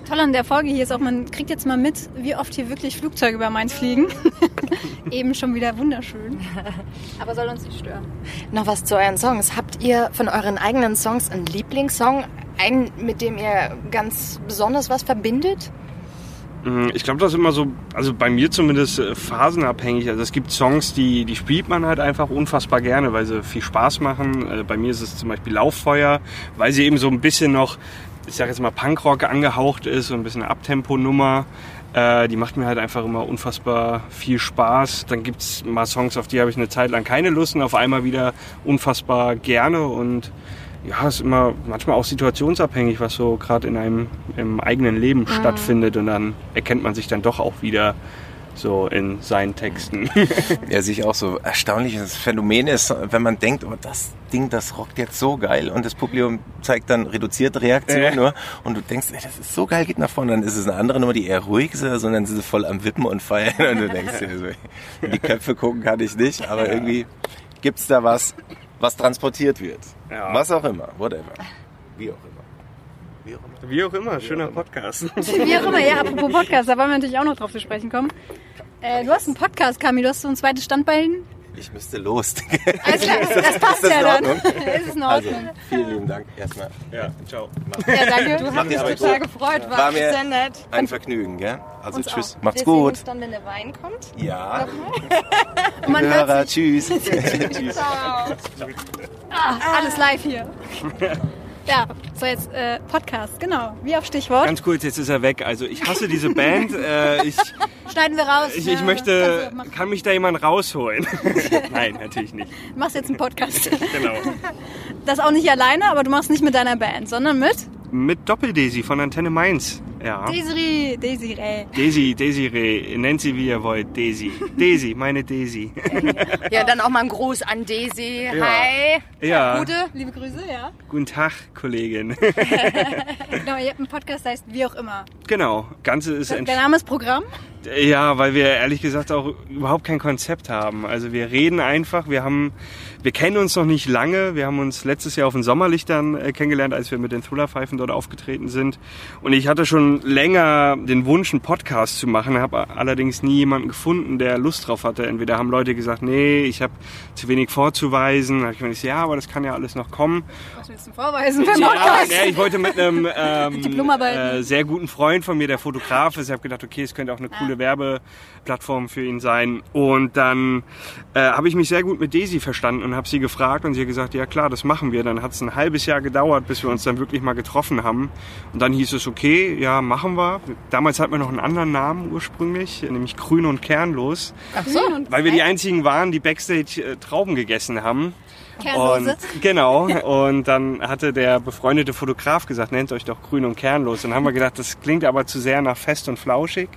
Toll an der Folge hier ist auch, man kriegt jetzt mal mit, wie oft hier wirklich Flugzeuge über Mainz fliegen. Eben schon wieder wunderschön. Aber soll uns nicht stören. Noch was zu euren Songs. Habt ihr von euren eigenen Songs einen Lieblingssong? Einen, mit dem ihr ganz besonders was verbindet? Mm, Ich glaube, das ist immer so, also bei mir zumindest äh, phasenabhängig. Also es gibt Songs, die, die spielt man halt einfach unfassbar gerne, weil sie viel Spaß machen. Äh, Bei mir ist es zum Beispiel Lauffeuer, weil sie eben so ein bisschen noch, ich sag jetzt mal Punkrock angehaucht ist, so ein bisschen eine Abtempo-Nummer. Äh, Die macht mir halt einfach immer unfassbar viel Spaß. Dann gibt's mal Songs, auf die habe ich eine Zeit lang keine Lust und auf einmal wieder unfassbar gerne und ja, ist immer manchmal auch situationsabhängig, was so gerade in einem im eigenen Leben stattfindet und dann erkennt man sich dann doch auch wieder so in seinen Texten. Ja, sich auch so erstaunliches Phänomen ist, wenn man denkt, oh, das Ding, das rockt jetzt so geil und das Publikum zeigt dann reduzierte Reaktion Ja. nur und du denkst, ey, das ist so geil, geht nach vorne, dann ist es eine andere Nummer, die eher ruhig ist, sondern sie ist voll am Wippen und feiern und du denkst dir so, in die Köpfe gucken kann ich nicht, aber irgendwie gibt's da was, was transportiert wird. Ja. Was auch immer, whatever. Wie auch immer. Wie auch immer. Wie auch immer, schöner Podcast. Wie auch immer, ja, apropos Podcast, da wollen wir natürlich auch noch drauf zu sprechen kommen. Äh, du hast einen Podcast, Kami, du hast so ein zweites Standbein. Ich müsste los. Alles klar, das passt ist das ja in dann. Ordnung? Es ist in Also, Ordnung. vielen lieben Dank erstmal. Ja, ciao. Ja, danke. Du Mach hast mich total gut. gefreut. War, War mir- sehr nett. Ein Vergnügen, gell? Also Uns tschüss, auch. macht's Wir sehen gut. uns dann, wenn der Wein kommt. Ja, Und man hört Hörer, tschüss. ah, alles live hier. Ja, so jetzt äh, Podcast, genau. Wie auf Stichwort. Ganz kurz, jetzt ist er weg. Also ich hasse diese Band. Äh, ich, Schneiden wir raus. ich, Ja, ich möchte, kannst du machen. kann mich da jemand rausholen? Nein, natürlich nicht. Du machst jetzt einen Podcast. Genau. Das auch nicht alleine, aber du machst nicht mit deiner Band, sondern mit. Mit Doppeldaisy von Antenne Mainz. Ja. Desiree, Desiree. Daisy, Desiree, nennt sie wie ihr wollt, Daisy. Daisy, meine Daisy. Ja, dann auch mal ein Gruß an Daisy. Ja. Hi. Ja, Gute. Liebe Grüße, ja. guten Tag, Kollegin. Genau, ihr habt einen Podcast, der heißt wie auch immer. genau, Ganze ist Der entstanden. Name ist Programm. Ja, weil wir ehrlich gesagt auch überhaupt kein Konzept haben. Also wir reden einfach, wir haben, wir kennen uns noch nicht lange. Wir haben uns letztes Jahr auf den Sommerlichtern äh, kennengelernt, als wir mit den Thriller-Pfeifen dort aufgetreten sind. Und ich hatte schon länger den Wunsch, einen Podcast zu machen, habe allerdings nie jemanden gefunden, der Lust drauf hatte. Entweder haben Leute gesagt, nee, ich habe zu wenig vorzuweisen. Da habe ich mir gesagt, ja, aber das kann ja alles noch kommen. Was willst du vorweisen Ja, ja, ich wollte mit einem ähm, äh, sehr guten Freund von mir, der Fotograf ist. Ich habe gedacht, okay, es könnte auch eine coole Werbeplattform für ihn sein. Und dann äh, habe ich mich sehr gut mit Daisy verstanden und habe sie gefragt und sie hat gesagt, ja klar, das machen wir. Dann hat es ein halbes Jahr gedauert, bis wir uns dann wirklich mal getroffen haben. Und dann hieß es, okay, ja, machen wir. Damals hatten wir noch einen anderen Namen ursprünglich, nämlich Grün und Kernlos, Ach so. weil wir die einzigen waren, die Backstage äh, Trauben gegessen haben. Kernlose. Und, genau. Und dann hatte der befreundete Fotograf gesagt, nennt euch doch grün und kernlos. Und dann haben wir gedacht, das klingt aber zu sehr nach fest und flauschig.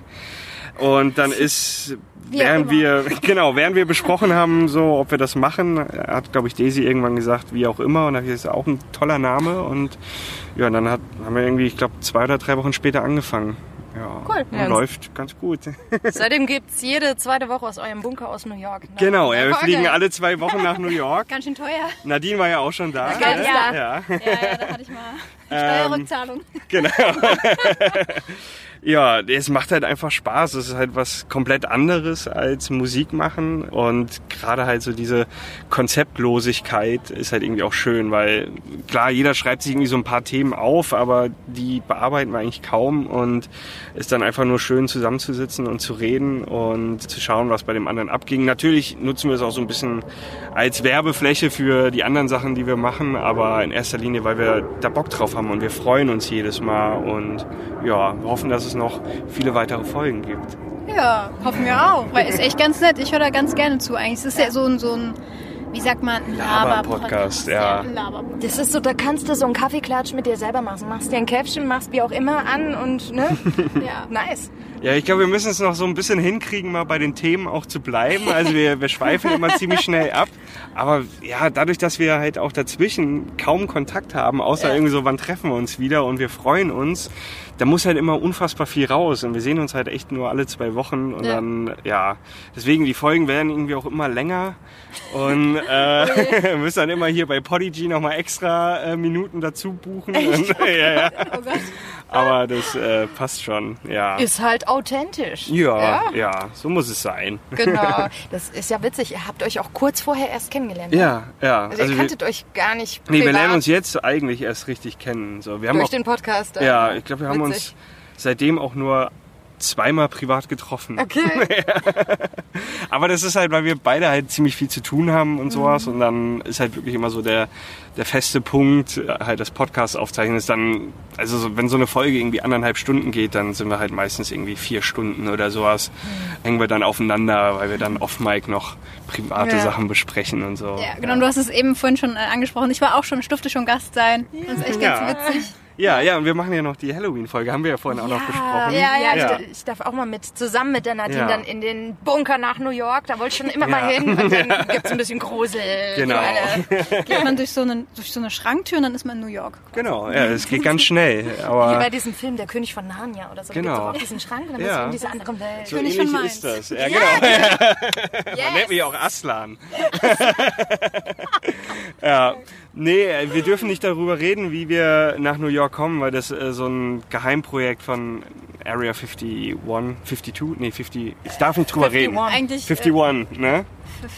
Und dann ist, während wir, genau, während wir besprochen haben, so, ob wir das machen, hat, glaube ich, Daisy irgendwann gesagt, wie auch immer. Und da habe ich gesagt, ist auch ein toller Name. Und ja, dann hat, haben wir irgendwie, ich glaube, zwei oder drei Wochen später angefangen. Ja, Cool. Ja. läuft ganz gut. Seitdem gibt's jede zweite Woche aus eurem Bunker aus New York. ne? Genau, ja, wir fliegen alle zwei Wochen nach New York. Ganz schön teuer. Nadine war ja auch schon da. Ne? ist da. Ja. Ja, ja, da hatte ich mal Steuerrückzahlung. Genau. ja, es macht halt einfach Spaß. Es ist halt was komplett anderes als Musik machen. Und gerade halt so diese Konzeptlosigkeit ist halt irgendwie auch schön, weil klar, jeder schreibt sich irgendwie so ein paar Themen auf, aber die bearbeiten wir eigentlich kaum und ist dann einfach nur schön zusammenzusitzen und zu reden und zu schauen, was bei dem anderen abging. Natürlich nutzen wir es auch so ein bisschen als Werbefläche für die anderen Sachen, die wir machen, aber in erster Linie, weil wir da Bock drauf haben und wir freuen uns jedes Mal und ja, hoffen, dass es noch viele weitere Folgen gibt. Ja, hoffen wir auch. Weil ist echt ganz nett. Ich höre da ganz gerne zu eigentlich. Es ist ja so ein, so ein wie sagt man, ein Laber-Podcast, Laber-Podcast. ja. Das ist so, da kannst du so einen Kaffeeklatsch mit dir selber machen. Machst dir ein Käffchen, machst wie auch immer an und ne? Ja. nice. Ja, ich glaube, wir müssen es noch so ein bisschen hinkriegen, mal bei den Themen auch zu bleiben. Also wir, wir schweifen immer ziemlich schnell ab. Aber ja, dadurch, dass wir halt auch dazwischen kaum Kontakt haben, außer Ja. irgendwie so, wann treffen wir uns wieder und wir freuen uns, da muss halt immer unfassbar viel raus. Und wir sehen uns halt echt nur alle zwei Wochen. Und Ja. dann, ja, deswegen, die Folgen werden irgendwie auch immer länger. Und äh, wir müssen dann immer hier bei Podigy nochmal extra äh, Minuten dazu buchen. Und, ja, ja. Oh Gott. Aber das äh, passt schon, ja. Ist halt authentisch. Ja, ja, so muss es sein. Genau. Das ist ja witzig. Ihr habt euch auch kurz vorher erst kennengelernt. ne? Ja, ja. Also, ihr wir, kanntet euch gar nicht nee, wir privat lernen uns jetzt eigentlich erst richtig kennen. So, wir haben durch auch, den Podcast. äh, ja, ich glaube, wir haben witzig. uns seitdem auch nur zweimal privat getroffen. Okay. Aber das ist halt, weil wir beide halt ziemlich viel zu tun haben und sowas. Mhm. Und dann ist halt wirklich immer so der, der feste Punkt, halt das Podcast aufzeichnen ist dann, also so, wenn so eine Folge irgendwie anderthalb Stunden geht, dann sind wir halt meistens irgendwie vier Stunden oder sowas. Mhm. Hängen wir dann aufeinander, weil wir dann off-mic noch private Ja. Sachen besprechen und so. Ja, genau. Und du hast es eben vorhin schon äh, angesprochen. Ich war auch schon, durfte schon Gast sein. Das ist echt Ja. ganz witzig. Ja, ja, und wir machen ja noch die Halloween-Folge, haben wir ja vorhin auch noch besprochen. Ja, ja, ich, ja. da- ich darf auch mal mit zusammen mit der Nadine Ja. dann in den Bunker nach New York. Da wollte ich schon immer Ja. mal hin. Und dann gibt's ein bisschen Grusel. Genau. Geht man durch so, eine, durch so eine Schranktür und dann ist man in New York. Genau, ja, es geht ganz schnell. Wie Aber bei diesem Film, Der König von Narnia oder so. Da Genau. gibt's auch diesen Schrank und dann bist Ja. du in dieser anderen Welt. so König ähnlich von ist Mainz. das. Ja, genau. Yes. Nennt mich auch Aslan. ja, nee, wir dürfen nicht darüber reden, wie wir nach New York kommen, weil das äh, so ein Geheimprojekt von Area 51, 52, nee, 50, ich darf nicht drüber reden. 51. Eigentlich. 51, ne?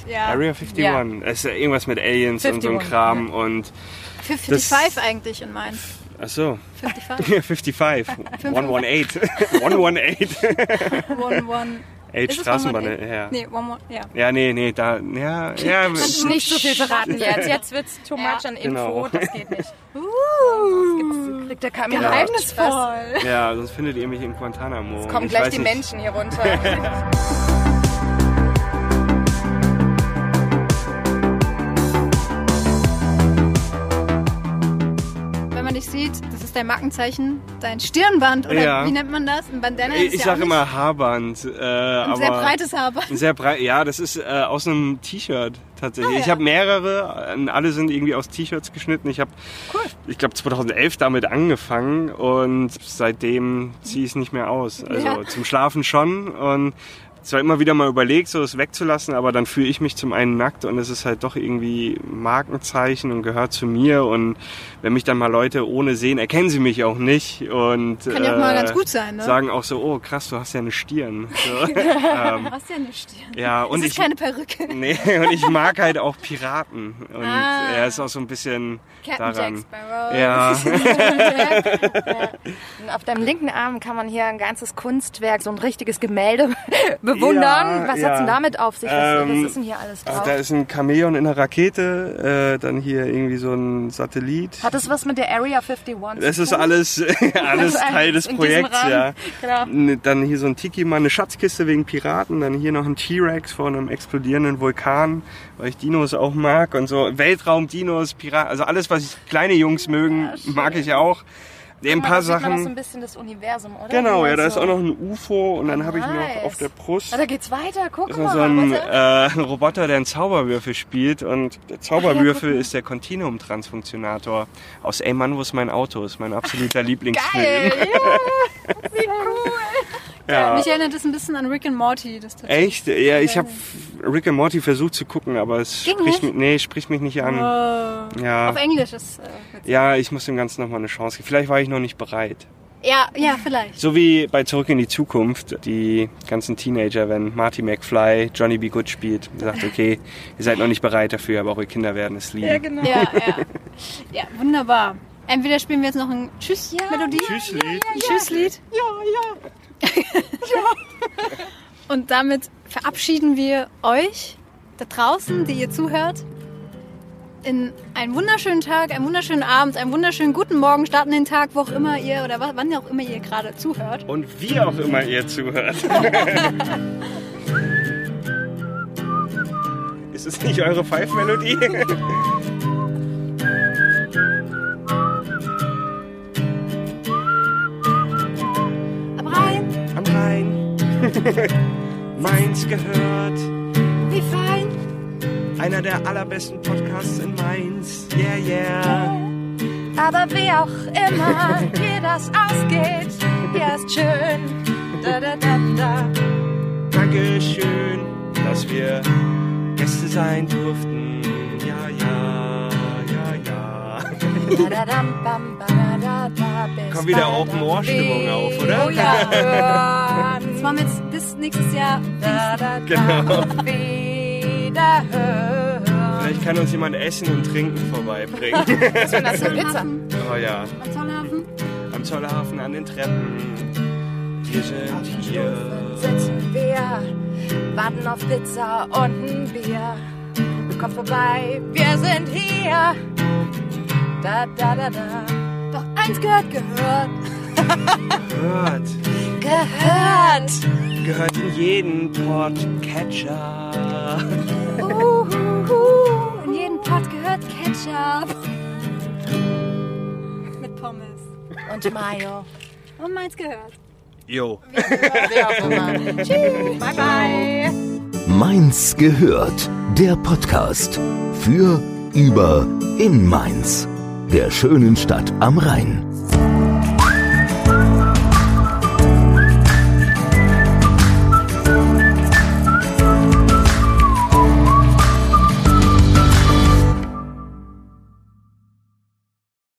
Äh, ja, Area 51. Ja. Es ist ja irgendwas mit Aliens und so ein 51, Kram und, 55 eigentlich in Mainz. ach so, 55. 55, 118, 118, One, one. Eight es Straßenbahn, 118? ja. Nee, one, one, ja. Ja, nee, nee, da, ja, ja, Nicht so viel verraten jetzt. Jetzt wird's too much an Info. Genau. Das geht nicht. Uh, kriegt der Kamera Geheimnisvoll. ja, sonst findet ihr mich in Guantanamo. Kommen Ich gleich die nicht. Menschen hier runter. dich sieht, das ist dein Markenzeichen, dein Stirnband oder Ja. wie nennt man das? Ein Bandana Ich, ist ich ja sage immer Haarband. Äh, ein sehr breites Haarband. Sehr breit, ja, das ist äh, aus einem T-Shirt tatsächlich. Ah, ja. Ich habe mehrere, alle sind irgendwie aus T-Shirts geschnitten. Ich habe, ich glaube, 2011 damit angefangen und seitdem ziehe ich es nicht mehr aus. Also Ja. zum Schlafen schon und zwar immer wieder mal überlegt, so es wegzulassen, aber dann fühle ich mich zum einen nackt und es ist halt doch irgendwie Markenzeichen und gehört zu mir und wenn mich dann mal Leute ohne sehen, erkennen sie mich auch nicht und Kann ja auch mal äh, ganz gut sein, ne? sagen auch so, oh krass, du hast ja eine Stirn. So. ähm, Du hast ja eine Stirn. ja, und das ist ich, keine Perücke. Nee, und ich mag halt auch Piraten. Und Ah. er ist auch so ein bisschen Captain daran. Jack Sparrow. Ja, auf deinem linken Arm kann man hier ein ganzes Kunstwerk, so ein richtiges Gemälde bewundern. Ja, was ja. hat's denn damit auf sich? Was, Ähm, was ist denn hier alles drauf? da ist ein Chamäleon in der Rakete, äh, dann hier irgendwie so ein Satellit. Hat es was mit der Area 51 Das zu ist tun? alles, alles Also Teil des Projekts, ja. Genau. Dann hier so ein Tiki-Mann, eine Schatzkiste wegen Piraten, dann hier noch ein T-Rex vor einem explodierenden Vulkan, weil ich Dinos auch mag und so. Weltraum-Dinos, Piraten, also alles, was kleine Jungs mögen, mag ich auch. Ein Guck mal, paar sieht man auch so Sachen. ein bisschen das Universum, oder? Genau, ja, da ist auch noch ein UFO und dann habe ich noch Nice. auf der Brust Ah, da geht's weiter, guck ist mal. so ein, äh, ein Roboter, der einen Zauberwürfel spielt und der Zauberwürfel ist der Continuum-Transfunktionator aus Ey Mann, wo ist mein Auto? Ist mein absoluter Lieblingsfilm. Geil, ja. Wie cool. Ja. Mich erinnert das ein bisschen an Rick and Morty. Das Tattoo. Echt? Ja, ich habe Rick and Morty versucht zu gucken, aber es Ging spricht mich, nee, spricht mich nicht an. Oh. Ja. Auf Englisch ist äh. Ja, ich muss dem Ganzen nochmal eine Chance geben. Vielleicht war ich noch nicht bereit. Ja, ja, vielleicht. So wie bei Zurück in die Zukunft, die ganzen Teenager, wenn Marty McFly Johnny B. Good spielt, sagt, okay, ihr seid noch nicht bereit dafür, aber eure Kinder werden es lieben. genau. Ja, ja. Ja, wunderbar. Entweder spielen wir jetzt noch ein Tschüss-Melodie. Tschüsslied. Ein Tschüsslied. Ja, ja. Und damit verabschieden wir euch da draußen, die ihr zuhört, in einen wunderschönen Tag, einen wunderschönen Abend, einen wunderschönen guten Morgen, starten den Tag, wo auch immer ihr oder wa- wann auch immer ihr gerade zuhört. Und wie auch immer ihr zuhört. Ist es nicht eure Pfeifmelodie? Mainz gehört. wie fein. Einer der allerbesten Podcasts in Mainz. Yeah, yeah. Aber wie auch immer dir das ausgeht, hier ist schön. Da, da, da, da. Dankeschön, dass wir Gäste sein durften. Ja, ja, ja, ja. Kommt wieder bald Open Ohr Stimmung auf auf, oder? Oh ja. Das jetzt bis nächstes Jahr. Da, da, da, Genau. auf Wiederhören. Vielleicht kann uns jemand Essen und Trinken vorbeibringen. Was das für Pizza? oh ja. Am Zollhafen. Am Zollhafen an den Treppen. Wir sind hier. Sitzen wir, warten auf Pizza und ein Bier. Kommt vorbei, wir sind hier. Da, da, da, da. Doch eins gehört gehört. Hört. Gehört. Gehört in jeden Podcatcher. Uhuhu. In jeden Pot gehört Ketchup. Mit Pommes. Und Mayo. Und meins gehört. Jo. Tschüss. Bye, bye. Mainz gehört. Der Podcast für, über, in Mainz. Der schönen Stadt am Rhein.